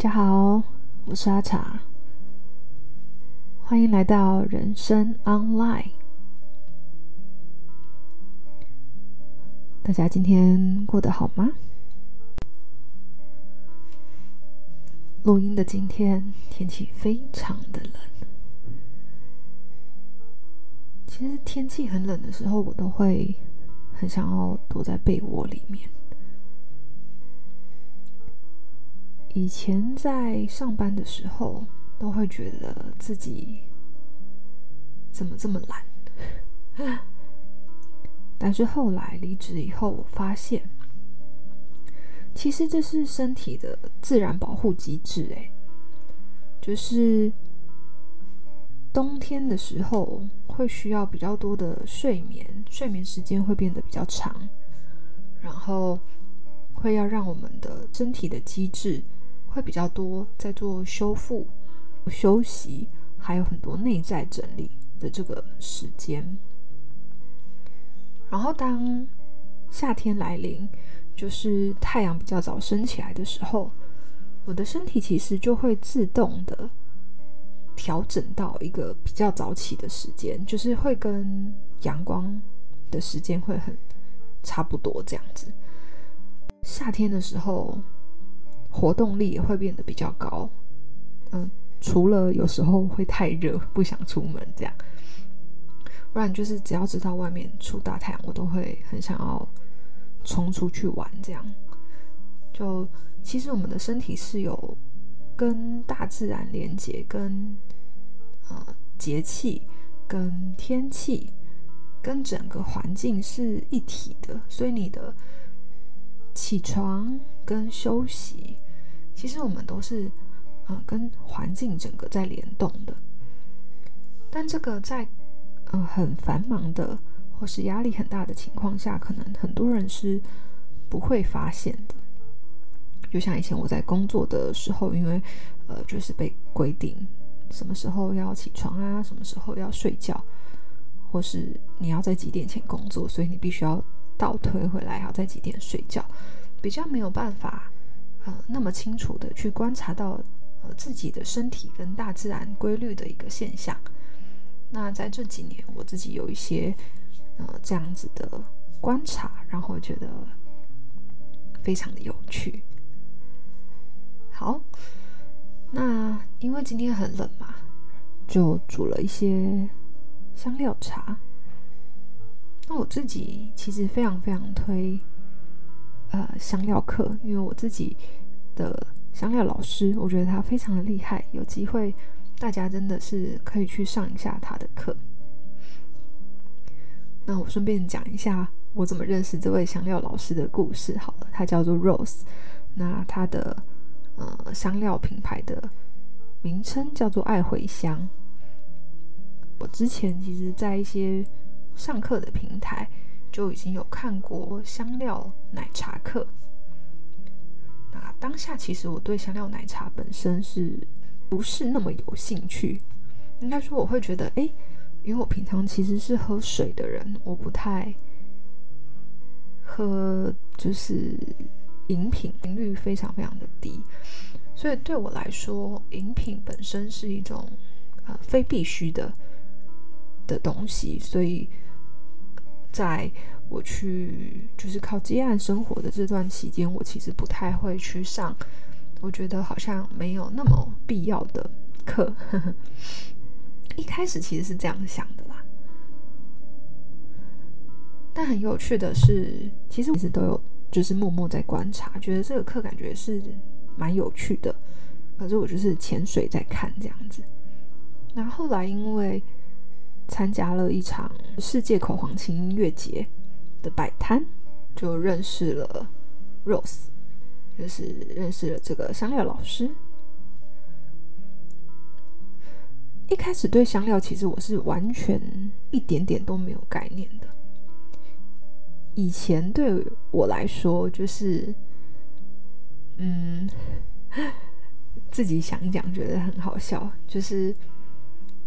大家好，我是阿茶，欢迎来到人生 Online。大家今天过得好吗？录音的今天天气非常的冷。其实天气很冷的时候，我都会很想要躲在被窝里面。以前在上班的时候，都会觉得自己怎么这么懒。但是后来离职以后，我发现，其实这是身体的自然保护机制。哎，就是冬天的时候会需要比较多的睡眠，睡眠时间会变得比较长，然后会要让我们的身体的机制。会比较多在做修复、休息，还有很多内在整理的这个时间。然后当夏天来临，就是太阳比较早升起来的时候，我的身体其实就会自动的调整到一个比较早起的时间，就是会跟阳光的时间会很差不多这样子。夏天的时候。活动力也会变得比较高，嗯，除了有时候会太热，不想出门这样，不然就是只要知道外面出大太阳，我都会很想要冲出去玩这样。就其实我们的身体是有跟大自然连接，跟呃节气、跟天气、跟整个环境是一体的，所以你的。起床跟休息，其实我们都是呃跟环境整个在联动的。但这个在呃很繁忙的或是压力很大的情况下，可能很多人是不会发现的。就像以前我在工作的时候，因为呃就是被规定什么时候要起床啊，什么时候要睡觉，或是你要在几点前工作，所以你必须要。倒推回来，要在几点睡觉，比较没有办法，呃，那么清楚的去观察到，呃，自己的身体跟大自然规律的一个现象。那在这几年，我自己有一些，呃，这样子的观察，然后觉得非常的有趣。好，那因为今天很冷嘛，就煮了一些香料茶。那我自己其实非常非常推，呃，香料课，因为我自己的香料老师，我觉得他非常的厉害，有机会大家真的是可以去上一下他的课。那我顺便讲一下我怎么认识这位香料老师的故事。好了，他叫做 Rose，那他的呃香料品牌的名称叫做爱茴香。我之前其实，在一些上课的平台就已经有看过香料奶茶课。那当下其实我对香料奶茶本身是不是那么有兴趣？应该说我会觉得，哎，因为我平常其实是喝水的人，我不太喝就是饮品，频率非常非常的低，所以对我来说，饮品本身是一种呃非必须的的东西，所以。在我去就是靠接案生活的这段期间，我其实不太会去上，我觉得好像没有那么必要的课。一开始其实是这样想的啦，但很有趣的是，其实我一直都有就是默默在观察，觉得这个课感觉是蛮有趣的，可是我就是潜水在看这样子。那，后来因为。参加了一场世界口簧琴音乐节的摆摊，就认识了 Rose，就是认识了这个香料老师。一开始对香料其实我是完全一点点都没有概念的。以前对我来说，就是嗯，自己想一讲觉得很好笑，就是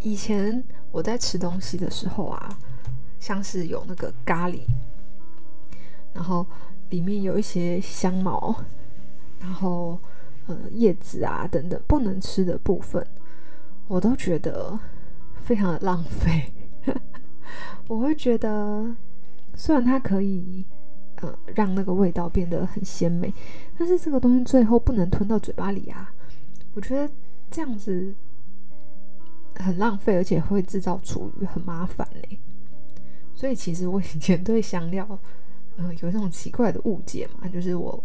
以前。我在吃东西的时候啊，像是有那个咖喱，然后里面有一些香茅，然后呃叶子啊等等不能吃的部分，我都觉得非常的浪费。我会觉得，虽然它可以呃让那个味道变得很鲜美，但是这个东西最后不能吞到嘴巴里啊。我觉得这样子很浪费，而且会制造厨余，很麻烦呢。所以其实我以前对香料，嗯、有这种奇怪的误解嘛，就是我，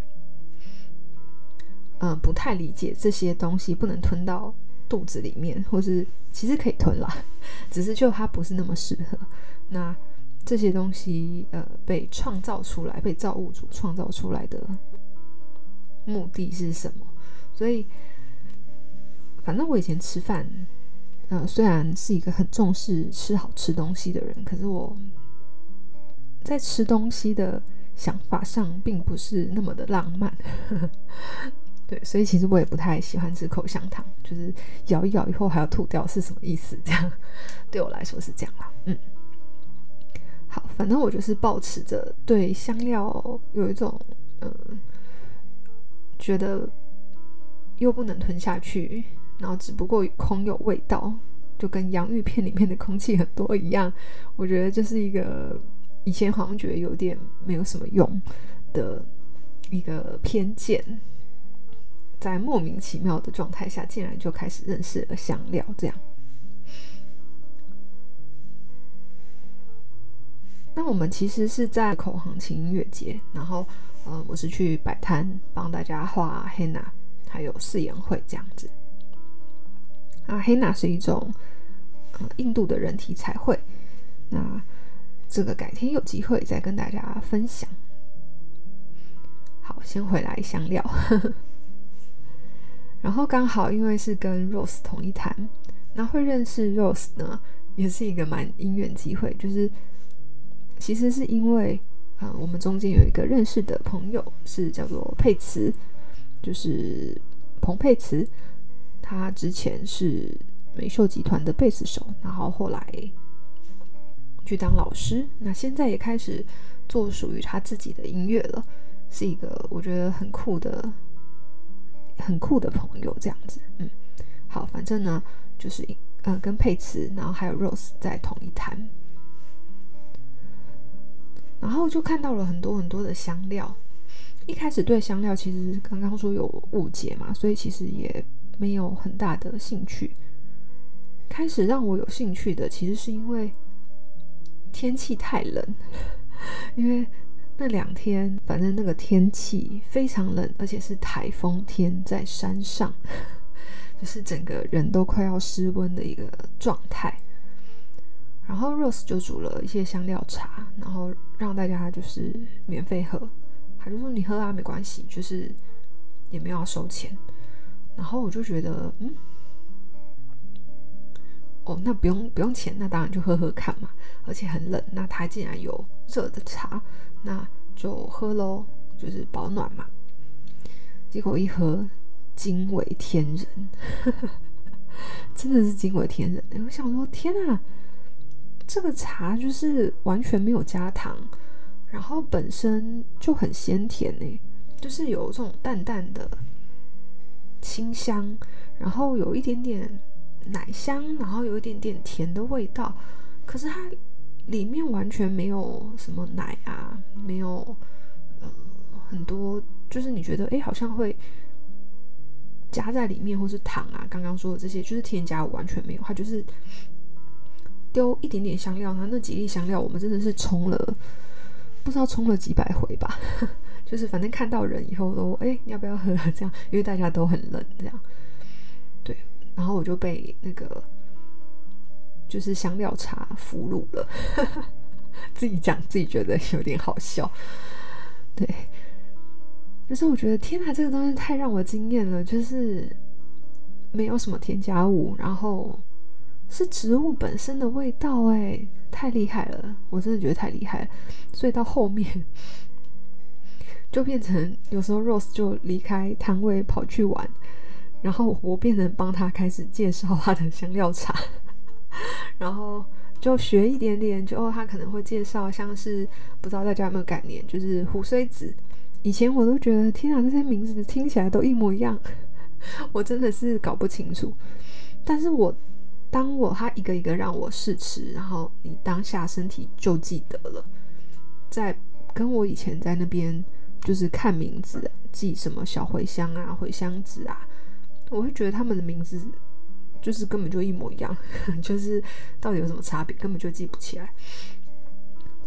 嗯、不太理解这些东西不能吞到肚子里面，或是其实可以吞啦，只是就它不是那么适合。那这些东西，呃，被创造出来，被造物主创造出来的目的是什么？所以，反正我以前吃饭，呃，虽然是一个很重视吃好吃东西的人，可是我。在吃东西的想法上，并不是那么的浪漫，对，所以其实我也不太喜欢吃口香糖，就是咬一咬以后还要吐掉，是什么意思？这样对我来说是这样啦。嗯，好，反正我就是抱持着对香料有一种嗯，觉得又不能吞下去，然后只不过空有味道，就跟洋芋片里面的空气很多一样，我觉得这是一个。以前好像觉得有点没有什么用的一个偏见，在莫名其妙的状态下，竟然就开始认识了香料。这样，那我们其实是在口行情音乐节，然后呃，我是去摆摊帮大家画黑娜，还有似颜绘这样子。啊，黑娜是一种呃印度的人体彩绘，那。这个改天有机会再跟大家分享。好，先回来香料，然后刚好因为是跟 Rose 同一摊，那会认识 Rose 呢，也是一个蛮因缘机会。就是其实是因为啊、我们中间有一个认识的朋友是叫做佩慈，就是彭佩慈，他之前是美秀集团的贝斯手，然后后来。去当老师，那现在也开始做属于他自己的音乐了，是一个我觉得很酷的、很酷的朋友。这样子，嗯，好，反正呢，就是呃，跟佩慈，然后还有 Rose 在同一摊，然后就看到了很多很多的香料。一开始对香料其实刚刚说有误解嘛，所以其实也没有很大的兴趣。开始让我有兴趣的，其实是因为。天气太冷，因为那两天反正那个天气非常冷，而且是台风天，在山上，就是整个人都快要失温的一个状态。然后 Rose 就煮了一些香料茶，然后让大家就是免费喝，他就说你喝啊，没关系，就是也没有要收钱。然后我就觉得，嗯。哦，那不用不用钱，那当然就喝喝看嘛。而且很冷，那它竟然有热的茶，那就喝喽，就是保暖嘛。结果一喝，惊为天人，真的是惊为天人。我想说，天啊，这个茶就是完全没有加糖，然后本身就很鲜甜呢，就是有这种淡淡的清香，然后有一点点。奶香，然后有一点点甜的味道，可是它里面完全没有什么奶啊，没有呃很多，就是你觉得哎好像会加在里面，或是糖啊，刚刚说的这些就是添加完全没有，它就是丢一点点香料，它那几粒香料我们真的是冲了不知道冲了几百回吧，就是反正看到人以后都哎要不要喝？这样，因为大家都很冷这样。对然后我就被那个就是香料茶俘虏了，自己讲自己觉得有点好笑，对，就是我觉得天哪，这个东西太让我惊艳了，就是没有什么添加物，然后是植物本身的味道，哎，太厉害了，我真的觉得太厉害了，所以到后面就变成有时候 Rose 就离开摊位跑去玩。然后我变成帮他开始介绍他的香料茶，然后就学一点点，就他可能会介绍像是不知道大家有没有概念，就是胡荽子。以前我都觉得天啊，这些名字听起来都一模一样，我真的是搞不清楚。但是我当我他一个一个让我试吃，然后你当下身体就记得了，在跟我以前在那边就是看名字记什么小茴香啊、茴香籽啊，我会觉得他们的名字就是根本就一模一样，就是到底有什么差别，根本就记不起来。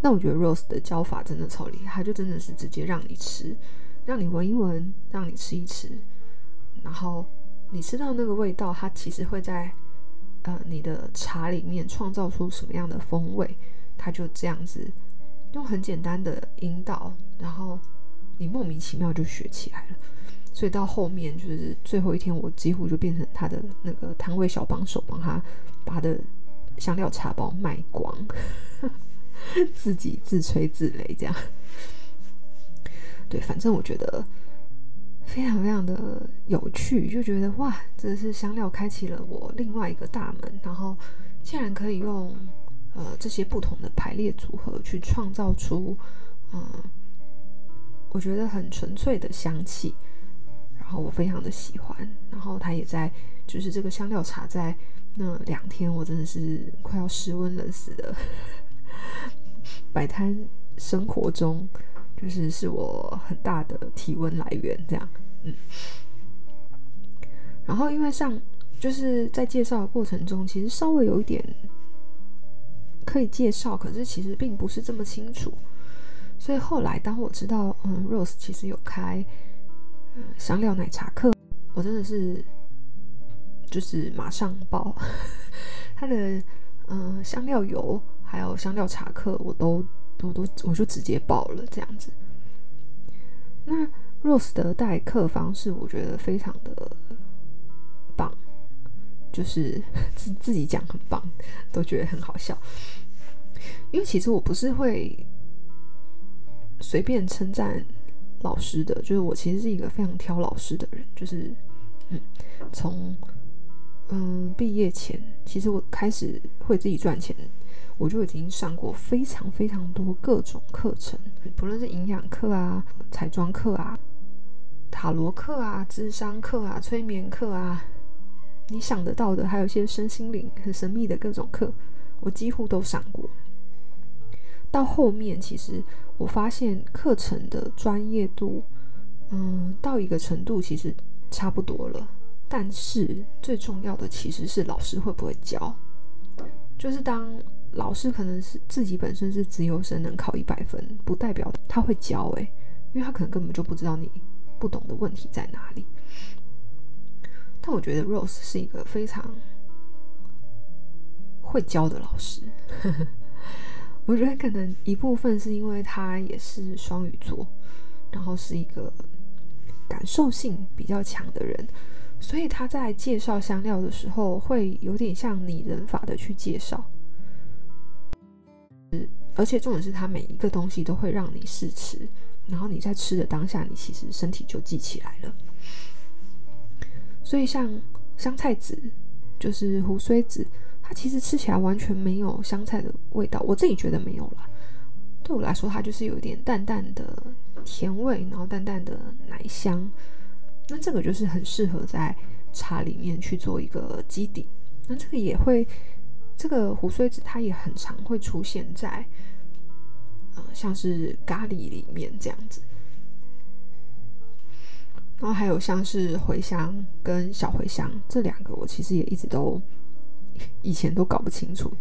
那我觉得 Rose 的教法真的超厉害，他就真的是直接让你吃，让你闻一闻，让你吃一吃，然后你吃到那个味道，它其实会在呃你的茶里面创造出什么样的风味，他就这样子用很简单的引导，然后你莫名其妙就学起来了。所以到后面就是最后一天，我几乎就变成他的那个摊位小帮手，帮他把他的香料茶包卖光。自己自吹自擂，这样对，反正我觉得非常非常的有趣，就觉得哇，这是香料开启了我另外一个大门，然后竟然可以用呃这些不同的排列组合去创造出嗯、我觉得很纯粹的香气，然后我非常的喜欢，然后它也在就是这个香料茶在那两天，我真的是快要失温冷死的。摆摊生活中，就是是我很大的体温来源，这样，嗯。然后因为上就是在介绍的过程中，其实稍微有一点可以介绍，可是其实并不是这么清楚。所以后来当我知道，嗯，Rose 其实有开嗯香料奶茶课，我真的是就是马上报 他的嗯香料油。还有香料茶课，我都我都，我就直接报了这样子。那 Rose 的代课方式，我觉得非常的棒，就是 自自己讲很棒，都觉得很好笑。因为其实我不是会随便称赞老师的，就是我其实是一个非常挑老师的人，就是嗯，从嗯毕业前，其实我开始会自己赚钱。我就已经上过非常非常多各种课程，不论是营养课啊、彩妆课啊、塔罗课啊、智商课啊、催眠课啊，你想得到的，还有一些身心灵很神秘的各种课，我几乎都上过。到后面，其实我发现课程的专业度，嗯，到一个程度其实差不多了。但是最重要的其实是老师会不会教，就是当。老师可能是自己本身是资优生，能考一百分，不代表他会教诶，因为他可能根本就不知道你不懂的问题在哪里。但我觉得 Rose 是一个非常会教的老师，我觉得可能一部分是因为他也是双鱼座，然后是一个感受性比较强的人，所以他在介绍香料的时候会有点像拟人法的去介绍。而且重点是，它每一个东西都会让你试吃，然后你在吃的当下，你其实身体就记起来了。所以像香菜籽，就是胡荽籽，它其实吃起来完全没有香菜的味道，我自己觉得没有啦。对我来说，它就是有一点淡淡的甜味，然后淡淡的奶香。那这个就是很适合在茶里面去做一个基底。那这个也会。这个胡荽子它也很常会出现在，呃，像是咖喱里面这样子，然后还有像是茴香跟小茴香这两个，我其实也一直都 以前都搞不清楚，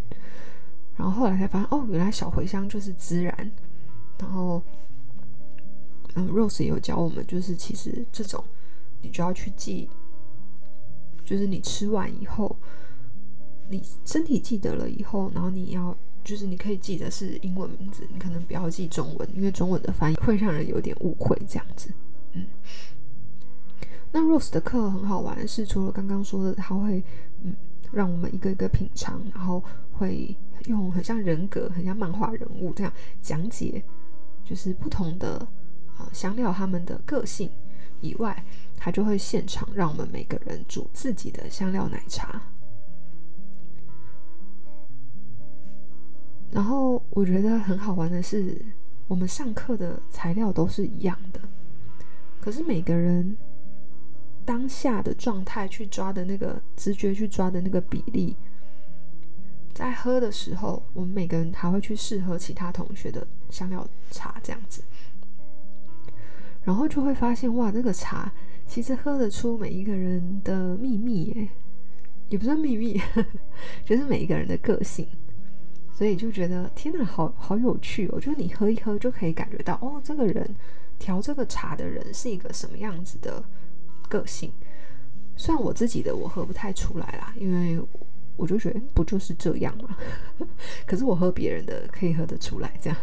然后后来才发现哦，原来小茴香就是孜然，然后嗯，Rose 也有教我们，就是其实这种你就要去记，就是你吃完以后。你身体记得了以后，然后你要就是你可以记得是英文名字，你可能不要记中文，因为中文的翻译会让人有点误会这样子。嗯，那 Rose 的课很好玩，是除了刚刚说的，他会嗯让我们一个一个品尝，然后会用很像人格、很像漫画人物这样讲解，就是不同的啊、香料他们的个性以外，他就会现场让我们每个人煮自己的香料奶茶。然后我觉得很好玩的是，我们上课的材料都是一样的，可是每个人当下的状态去抓的那个直觉去抓的那个比例，在喝的时候，我们每个人还会去试喝其他同学的香料茶这样子，然后就会发现哇，这个茶其实喝得出每一个人的秘密耶，也不算秘密，就是每一个人的个性。所以就觉得天哪，好好有趣哦！就是你喝一喝就可以感觉到，哦，这个人调这个茶的人是一个什么样子的个性。虽然我自己的我喝不太出来啦，因为我就觉得不就是这样吗？可是我喝别人的可以喝得出来这样。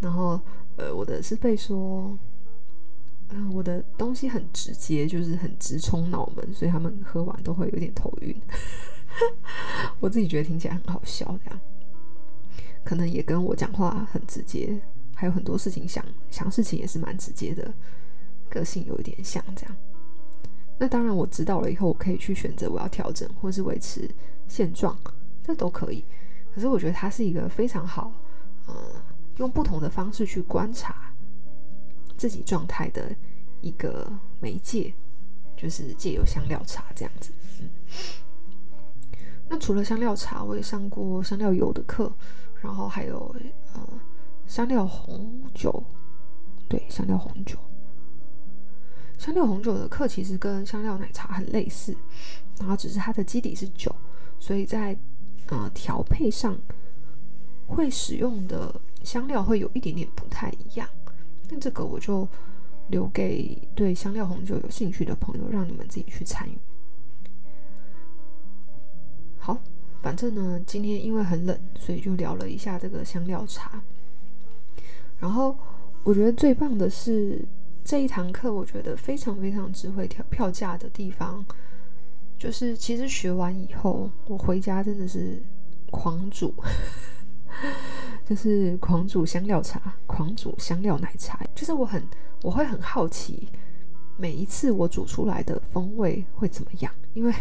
然后呃，我的是被说，嗯、我的东西很直接，就是很直冲脑门，所以他们喝完都会有点头晕。我自己觉得听起来很好笑，这样。可能也跟我讲话很直接，还有很多事情想想事情也是蛮直接的，个性有一点像这样。那当然我知道了以后，我可以去选择我要调整或是维持现状，这都可以。可是我觉得它是一个非常好，呃，用不同的方式去观察自己状态的一个媒介，就是借由香料茶这样子。嗯，那除了香料茶，我也上过香料油的课。然后还有呃香料红酒，对，香料红酒，香料红酒的课其实跟香料奶茶很类似，然后只是它的基底是酒，所以在呃调配上会使用的香料会有一点点不太一样。那这个我就留给对香料红酒有兴趣的朋友，让你们自己去参与。好。反正呢，今天因为很冷，所以就聊了一下这个香料茶。然后我觉得最棒的是这一堂课，我觉得非常非常值回票票价的地方，就是其实学完以后，我回家真的是狂煮，就是狂煮香料茶，狂煮香料奶茶。就是我很我会很好奇，每一次我煮出来的风味会怎么样，因为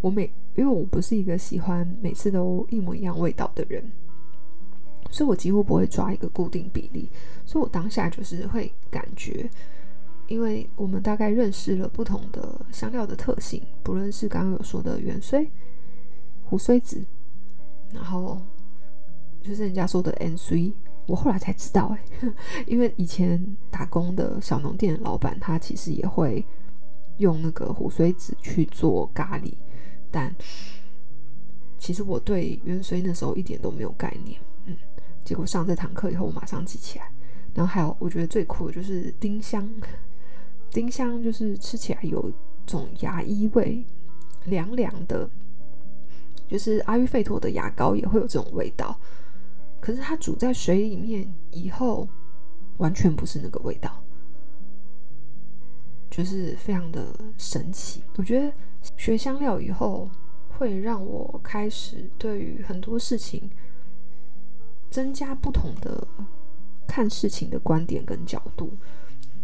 我每。因为我不是一个喜欢每次都一模一样味道的人，所以我几乎不会抓一个固定比例。所以我当下就是会感觉，因为我们大概认识了不同的香料的特性，不论是刚刚有说的芫荽、胡荽子，然后就是人家说的 N C，我后来才知道哎，因为以前打工的小农店老板他其实也会用那个胡荽子去做咖喱。但其实我对芫荽那时候一点都没有概念，嗯，结果上这堂课以后，我马上记起来。然后还有，我觉得最酷的就是丁香，丁香就是吃起来有种牙医味，凉凉的，就是阿育吠陀的牙膏也会有这种味道。可是它煮在水里面以后，完全不是那个味道，就是非常的神奇。我觉得。学香料以后，会让我开始对于很多事情增加不同的看事情的观点跟角度，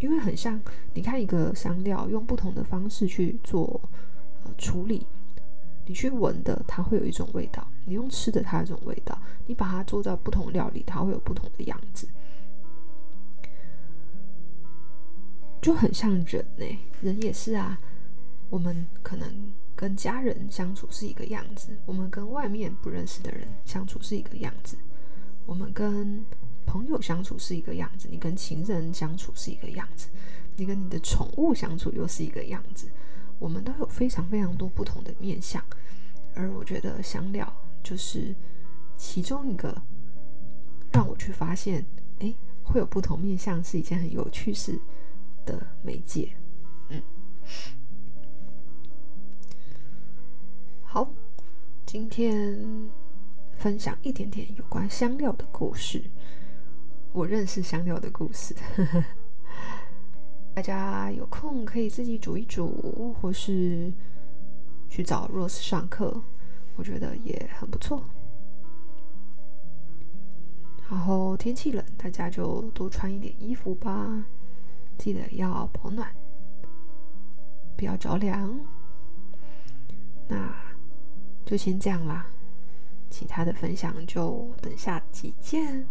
因为很像你看一个香料，用不同的方式去做呃处理，你去闻的它会有一种味道，你用吃的它有一种味道，你把它做在不同料理，它会有不同的样子，就很像人呢、人也是啊。我们可能跟家人相处是一个样子，我们跟外面不认识的人相处是一个样子，我们跟朋友相处是一个样子，你跟情人相处是一个样子，你跟你的宠物相处又是一个样子，我们都有非常非常多不同的面相，而我觉得香料就是其中一个让我去发现，哎，会有不同面相是一件很有趣事的媒介，嗯。好，今天分享一点点有关香料的故事，我认识香料的故事。大家有空可以自己煮一煮，或是去找 Rose 上课，我觉得也很不错。然后天气冷，大家就多穿一点衣服吧，记得要保暖，不要着凉。那。就先这样啦，其他的分享就等下集见。